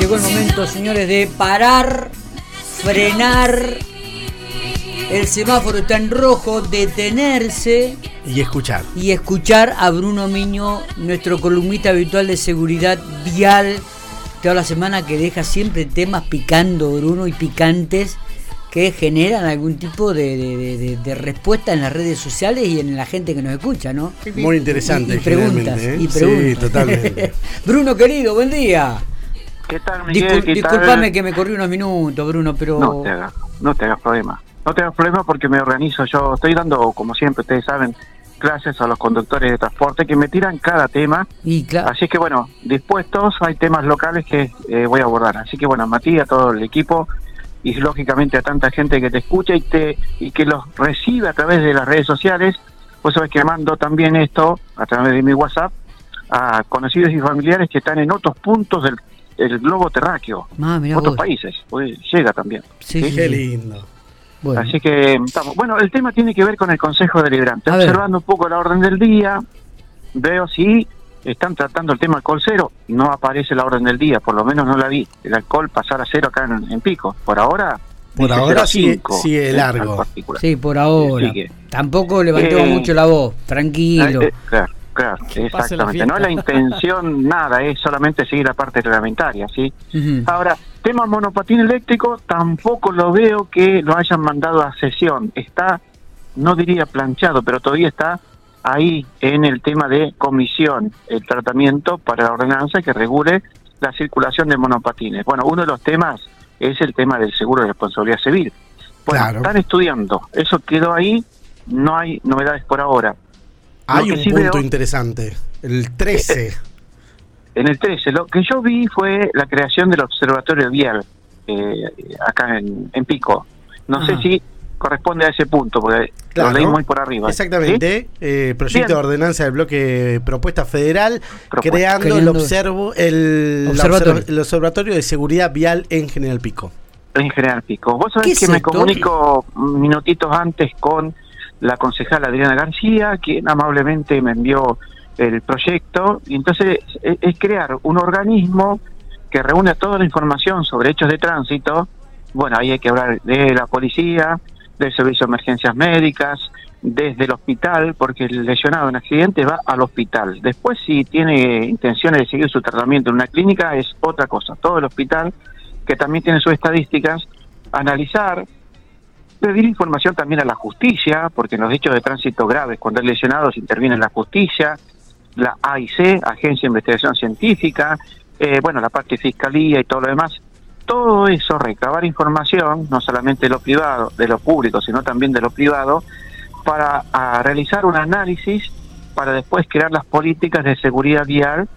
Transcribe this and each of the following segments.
llegó el momento, señores, de parar, frenar. El semáforo está en rojo, detenerse Y escuchar. y escuchar a Bruno Miño, nuestro columnista habitual de seguridad vial, toda la semana que deja siempre temas picando, Bruno, y picantes que generan algún tipo de, de- de- de- de respuesta en las redes sociales y en la gente que nos escucha, ¿no? Muy interesante, Y, y preguntas, ¿eh? y preguntas. Sí, totalmente. Bruno, querido, buen día. ¿Qué tal, Miguel? Discul- ¿Qué tal? disculpame que me corrí unos minutos, Bruno, pero... No te hagas, no te hagas problema. No te hagas problema porque me organizo. Yo estoy dando, como siempre, ustedes saben, clases a los conductores de transporte que me tiran cada tema. Y claro, Así que, bueno, dispuestos, hay temas locales que eh, voy a abordar. Así que, bueno, Matías, todo el equipo y lógicamente a tanta gente que te escucha y, te, y que los recibe a través de las redes sociales. Pues sabes que mando también esto a través de mi WhatsApp a conocidos y familiares que están en otros puntos del el globo terráqueo, Ah, otros vos. países, pues llega también. Sí, sí, Qué lindo. Bueno. Así que estamos. Bueno, el tema tiene que ver con el Consejo Deliberante. A ver. Observando un poco la orden del día, veo si están tratando el tema alcohol cero. No aparece la orden del día, por lo menos no la vi. El alcohol pasar a cero acá en, en Pico. Por ahora. Por ahora 0 a sigue- 5, sigue largo. Sí, por ahora. Sigue. Tampoco levantemos Eh, mucho la voz, tranquilo. Eh, eh, claro, la exactamente. No es la intención nada, es solamente seguir la parte reglamentaria, ¿sí? Ahora, tema monopatín eléctrico, tampoco lo veo que lo hayan mandado a sesión. Está, no diría planchado, pero todavía está ahí en el tema de comisión, el tratamiento para la ordenanza que regule la circulación de monopatines. Bueno, uno de los temas es el tema del seguro de responsabilidad civil. Bueno, Claro. están estudiando, eso quedó ahí, no hay novedades por ahora. Hay un sí punto veo- interesante. El 13. En el 13, lo que yo vi fue la creación del Observatorio Vial eh, acá en, en Pico. No sé Ajá. si corresponde a ese punto, porque Claro. lo leí muy por arriba. Exactamente. Eh, proyecto Bien. de ordenanza del bloque propuesta federal, Propuesta. creando, el, observo, el, Observatorio. observ- el observatorio de seguridad vial en General Pico. En General Pico. Vos ¿Qué sabés que me comunico minutitos antes con la concejala Adriana García, quien amablemente me envió el proyecto. Y entonces es, es crear un organismo que reúne toda la información sobre hechos de tránsito. Bueno, ahí hay que hablar de la policía, del servicio de emergencias médicas, desde el hospital, porque el lesionado en accidente va al hospital. Después, si tiene intenciones de seguir su tratamiento en una clínica, es otra cosa. Todo el hospital, que también tiene sus estadísticas, analizar, pedir información también a la justicia, porque en los hechos de tránsito graves, cuando hay lesionados, interviene la justicia, la AIC, Agencia de Investigación Científica, eh, bueno, la parte fiscalía y todo lo demás. Todo eso, recabar información, no solamente de lo privado, de lo público, sino también de lo privado, para realizar un análisis para después crear las políticas de seguridad vial,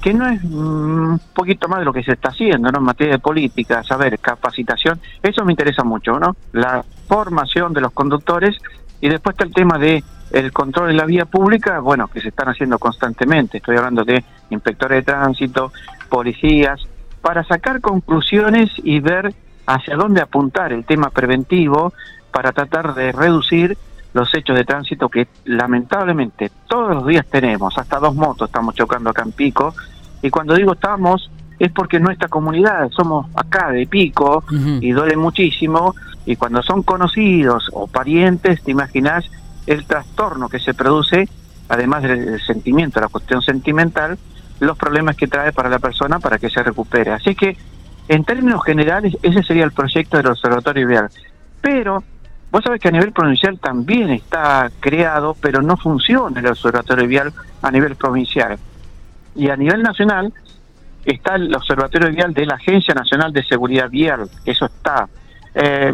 que no es mm, un poquito más de lo que se está haciendo, ¿no? En materia de política, saber, capacitación, eso me interesa mucho, ¿no? La formación de los conductores y después está el tema de el control de la vía pública, bueno, que se están haciendo constantemente. Estoy hablando de inspectores de tránsito, policías, para sacar conclusiones y ver hacia dónde apuntar el tema preventivo para tratar de reducir los hechos de tránsito que lamentablemente todos los días tenemos, hasta dos motos estamos chocando acá en Pico, y cuando digo estamos es porque nuestra comunidad, somos acá de Pico, y duele muchísimo, y cuando son conocidos o parientes, te imaginas el trastorno que se produce, además del del sentimiento, la cuestión sentimental, los problemas que trae para la persona para que se recupere. Así que, en términos generales, ese sería el proyecto del Observatorio Vial. Pero, vos sabés que a nivel provincial también está creado, pero no funciona el Observatorio Vial a nivel provincial. Y a nivel nacional está el Observatorio Vial de la Agencia Nacional de Seguridad Vial, eso está. Eh,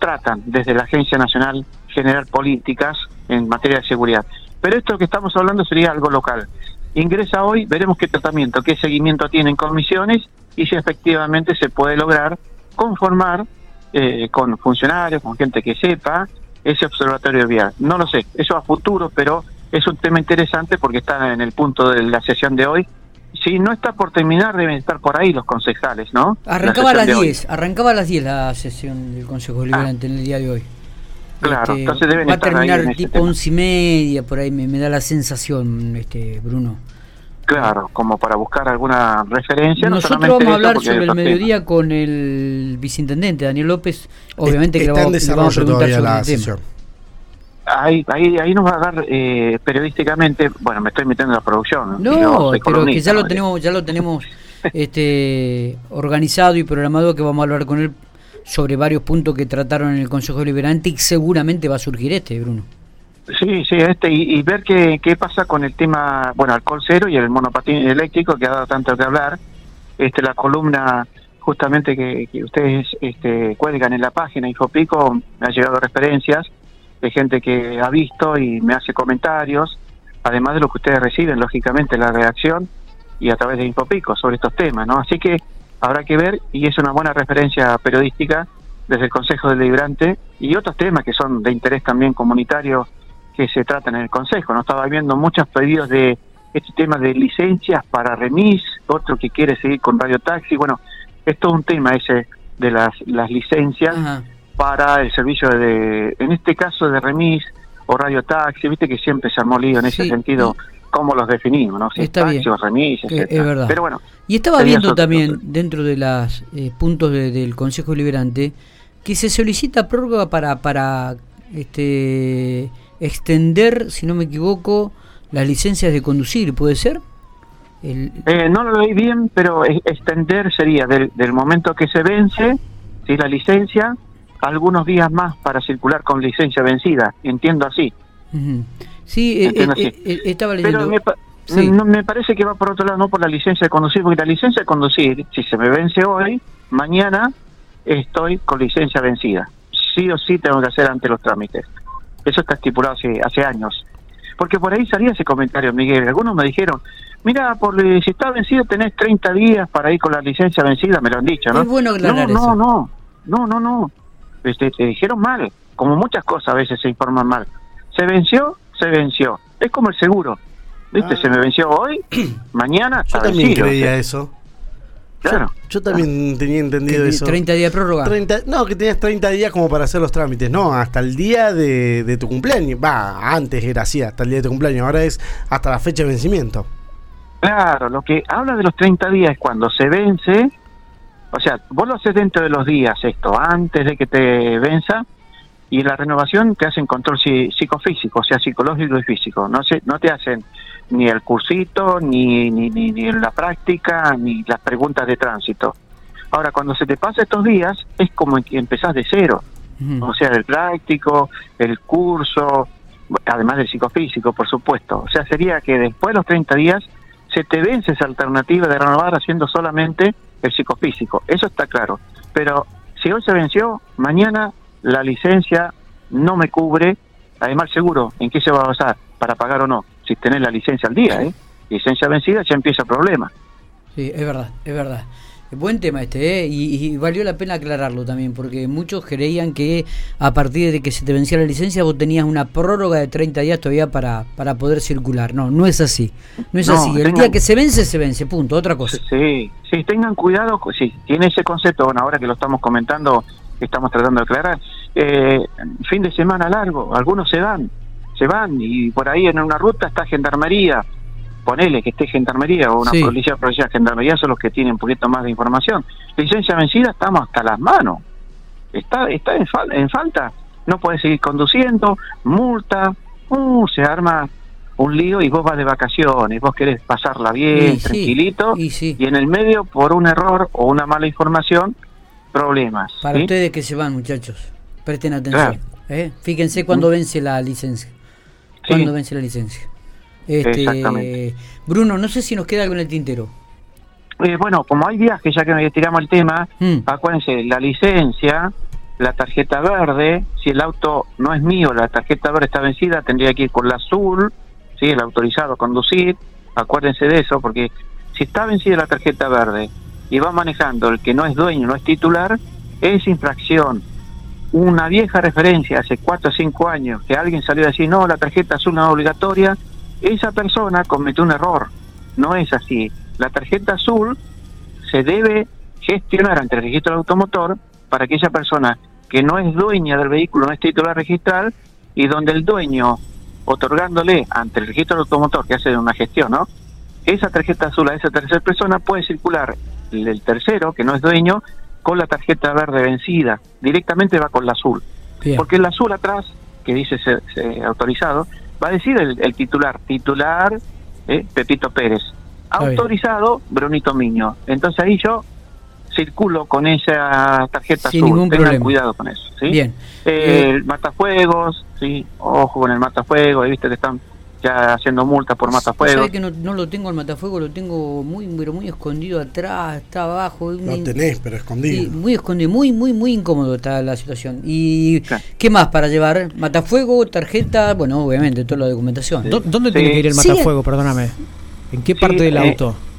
tratan desde la Agencia Nacional generar políticas en materia de seguridad. Pero esto que estamos hablando sería algo local. Ingresa hoy, veremos qué tratamiento, qué seguimiento tienen comisiones y si efectivamente se puede lograr conformar eh, con funcionarios, con gente que sepa ese observatorio vial. No lo sé, eso a futuro, pero es un tema interesante porque está en el punto de la sesión de hoy. Si no está por terminar, deben estar por ahí los concejales, ¿no? La Arrancaba a las de hoy. 10, arrancaba a las 10 la sesión del Consejo Deliberante en el día de hoy. Ah. Claro, Este, entonces deben va a estar ahí terminar en tipo once y media, por ahí me, me da la sensación, este Bruno. Claro, como para buscar alguna referencia. no Nosotros vamos a hablar sobre el mediodía con el vicintendente Daniel López. Obviamente que en vamos, a preguntar sobre la el tema. Ahí, ahí, ahí nos va a dar eh, periodísticamente, bueno, me estoy metiendo en la producción. No, pero que ya lo tenemos, ya lo tenemos este organizado y programado que vamos a hablar con él sobre varios puntos que trataron en el Consejo Deliberante y seguramente va a surgir este, Bruno. Sí, sí, este, y, ver qué, qué pasa con el tema, bueno, alcohol cero y el monopatín eléctrico, que ha dado tanto que hablar. Este, la columna justamente que, que ustedes este, cuelgan en la página Infopico, me ha llegado referencias de gente que ha visto y me hace comentarios, además de lo que ustedes reciben, lógicamente, la reacción y a través de Infopico sobre estos temas, ¿no? Así que habrá que ver, y es una buena referencia periodística desde el Consejo Deliberante y otros temas que son de interés también comunitario que se tratan en el Consejo. No estaba viendo muchos pedidos de este tema de licencias para remis, otro que quiere seguir con Radio Taxi. Bueno, es todo un tema ese de las, las licencias Ajá. para el servicio de, en este caso de remis o Radio Taxi. Viste que siempre se armó lío en ese sentido, cómo los definimos, ¿no? Si es Está taxi bien. o remis, Eh, es verdad. Pero bueno, Y estaba viendo otro- también otro. dentro de los puntos de- del Consejo Deliberante que se solicita prórroga para para este extender, si no me equivoco, las licencias de conducir, ¿puede ser? El, Eh, no lo leí bien, pero extender sería del, del momento que se vence, si la licencia, algunos días más para circular con licencia vencida. Entiendo así. Sí, eh, Entiendo eh, así. eh, estaba leyendo. Pero me, pa- Sí. no, me parece que va por otro lado, no por la licencia de conducir, porque la licencia de conducir, si se me vence hoy, mañana estoy con licencia vencida. Sí o sí tengo que hacer ante los trámites. Eso está estipulado hace, hace años. Porque por ahí salía ese comentario, Miguel. Algunos me dijeron, mira, por, eh, si está vencido tenés 30 días para ir con la licencia vencida, me lo han dicho, ¿no? Es bueno aclarar no, no, eso. no, no, no, no. Este, te dijeron mal, como muchas cosas a veces se informan mal. Se venció, se venció. Es como el seguro. ¿Viste? Ah. Se me venció hoy, mañana Yo está también vencido. creía eso. Claro. Yo también tenía entendido Que eso. 30 días de prórroga. 30 no, que tenías 30 días como para hacer los trámites. No, hasta el día de, de tu cumpleaños. Va, antes era así, hasta el día de tu cumpleaños. Ahora es hasta la fecha de vencimiento. Claro, lo que habla de los 30 días es cuando se vence, o sea, vos lo haces dentro de los días esto, antes de que te venza, y la renovación te hacen control psi- psicofísico, o sea, psicológico y físico. No, se, no te hacen ni el cursito, ni, ni, ni, ni la práctica, ni las preguntas de tránsito. Ahora, cuando se te pasa estos días, es como que empezás de cero. O sea, el práctico, el curso, además del psicofísico, por supuesto. O sea, sería que después de los 30 días se te vence esa alternativa de renovar haciendo solamente el psicofísico. Eso está claro. Pero si hoy se venció, mañana la licencia no me cubre. Además, seguro, ¿en qué se va a basar? Para pagar o no. Si tenés la licencia al día, ¿eh? Licencia vencida, ya empieza el problema. Sí, es verdad, es verdad. Buen tema este, ¿eh? y, y valió la pena aclararlo también, porque muchos creían que a partir de que se te vencía la licencia vos tenías una prórroga de 30 días todavía para, para poder circular. No, no es así. No es No, así. El tengan- día que se vence, se vence, punto. Otra cosa. Sí, sí, tengan cuidado, si tiene ese concepto, bueno, ahora que lo estamos comentando, estamos tratando de aclarar, eh, fin de semana largo, algunos se van, se van y por ahí en una ruta está gendarmería, ponele que esté gendarmería o una Sí. policía provincial, gendarmería son los que tienen un poquito más de información. Licencia vencida, estamos hasta las manos, está está en, fal- en falta, no puede seguir conduciendo, multa, uh, se arma un lío y vos vas de vacaciones, vos querés pasarla bien, Y sí, tranquilito, y sí. y en el medio, por un error o una mala información, problemas. Para ¿sí? ustedes que se van, muchachos, presten atención. ¿eh? Fíjense cuándo vence la licencia. Sí. Cuándo vence la licencia. Este. Bruno, no sé si nos queda algo en el tintero. Eh, bueno, como hay viajes, ya que tiramos el tema, Mm. acuérdense, la licencia, la tarjeta verde, si el auto no es mío, la tarjeta verde está vencida, tendría que ir con la azul, ¿sí? el autorizado a conducir, acuérdense de eso, porque si está vencida la tarjeta verde y va manejando el que no es dueño, no es titular, es infracción. Una vieja referencia hace cuatro o cinco años que alguien salió a decir, no, la tarjeta azul no es obligatoria, esa persona cometió un error. No es así. La tarjeta azul se debe gestionar ante el registro del automotor para aquella persona que no es dueña del vehículo, no es titular registral, y donde el dueño, otorgándole ante el registro del automotor, que hace una gestión, ¿no? esa tarjeta azul a esa tercera persona puede circular el tercero, que no es dueño, con la tarjeta verde vencida. Directamente va con la azul. Bien. Porque el azul atrás, que dice se- se- autorizado, va a decir el, el titular. Titular, eh, Pepito Pérez. Autorizado, Brunito Miño. Entonces ahí yo circulo con esa tarjeta Sin azul. ningún Tengan problema. cuidado con eso. ¿sí? Bien. Eh, el matafuegos, sí, ojo con el matafuegos, ahí viste que están ya haciendo multa por matafuegos. ¿Sabes que no, no lo tengo al matafuego? Lo tengo muy, pero muy escondido atrás, está abajo. Lo una- tenés, pero Sí, escondido. muy escondido, muy, muy, muy incómodo está la situación. ¿Y Claro. qué más para llevar? Matafuego, tarjeta, bueno, obviamente, toda la documentación. ¿Dó- ¿Dónde Sí. tiene que ir el Sí. matafuego? Perdóname. ¿En qué Sí, parte del eh, auto? A-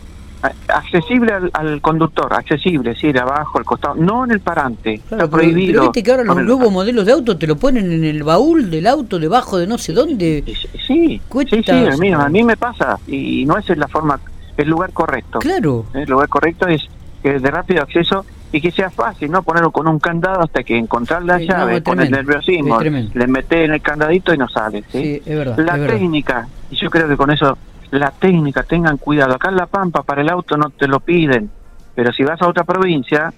Accesible al, al conductor, accesible, sí, de abajo, al costado, no en el parante, Claro, está pero- prohibido. Pero viste que ahora los nuevos modelos de auto te lo ponen en el baúl del auto, debajo de no sé dónde. Sí, sí, Cuesta- sí, sí, a mí, a mí me pasa y no es la forma, el lugar correcto. Claro. El lugar correcto es que de rápido acceso y que sea fácil, no ponerlo con un candado hasta que encontrar la Sí, no, llave, es con el tremendo, nerviosismo, es le metes en el candadito y no sale. ¿sí? Sí, es verdad. la es verdad. técnica, y yo creo que con eso, la técnica, tengan cuidado. Acá en La Pampa para el auto no te lo piden, pero si vas a otra provincia,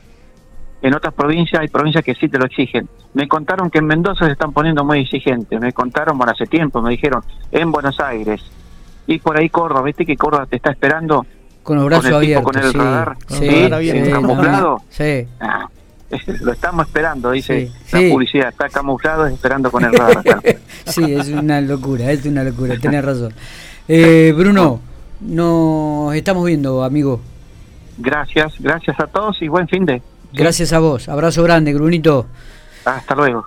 en otras provincias hay provincias que sí te lo exigen. Me contaron que en Mendoza se están poniendo muy exigentes, me contaron, bueno, hace tiempo, me dijeron, en Buenos Aires. Y por ahí Córdoba, ¿viste que Córdoba te está esperando? Con el tipo abiertos. con el sí, radar, sí, con el radar abierto. sí, camuflado. Sí. Ah, lo estamos esperando, dice Sí, la sí. publicidad, está camuflado esperando con el radar. sí, es una locura, es una locura, tenés razón. Eh, Bruno, nos estamos viendo, amigo. Gracias, gracias a todos y buen fin de. Gracias a vos. Abrazo grande, Brunito. Hasta luego.